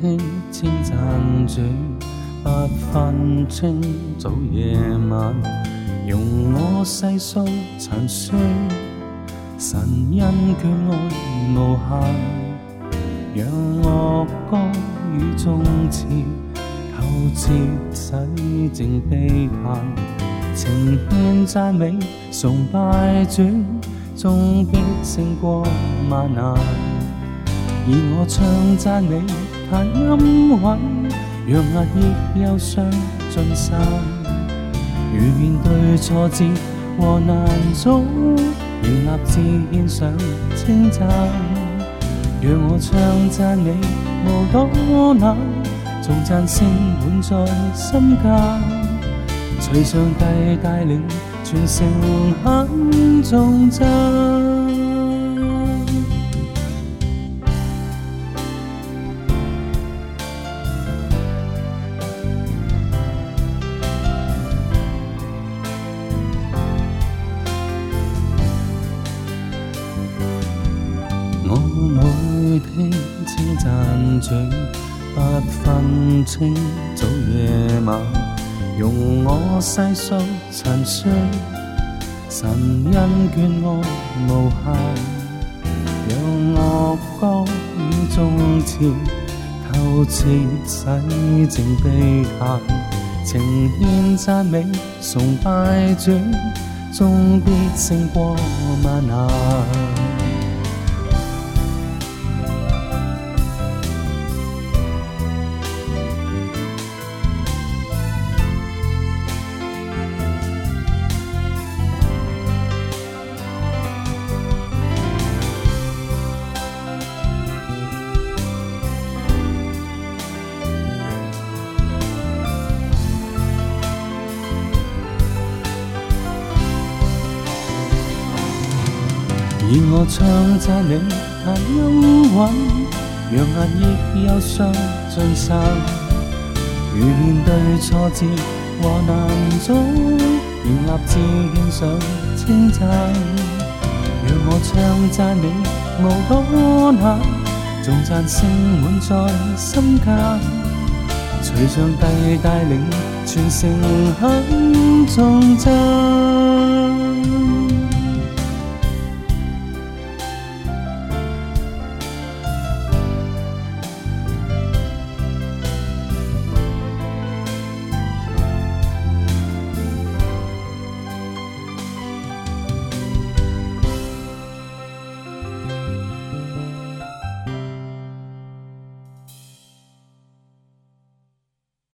轻称赞主，不分清早夜晚，容我细诉残衰。神恩眷爱无限，让乐歌与众词，透彻洗净悲叹，情献赞美崇拜主，终必胜过万难。而我唱赞美，弹音韵，让压抑忧伤尽散。如面对挫折和难阻，仍立志献上称赞。让我唱赞美，无多难，纵赞声满在心间。随上帝带领，全城很颂赞。每天称赞主，不分清早夜晚，容我细数残衰，神恩眷爱无限。让乐歌与众词，透彻洗净悲叹，情献赞美崇拜主，终必胜过万难。而我唱赞美，弹音韵，让压抑忧伤尽散。如面对挫折和难阻，仍立志献上称赞。让我唱赞你，无多难，纵赞声满在心间。随上帝带领，全城很颂赞。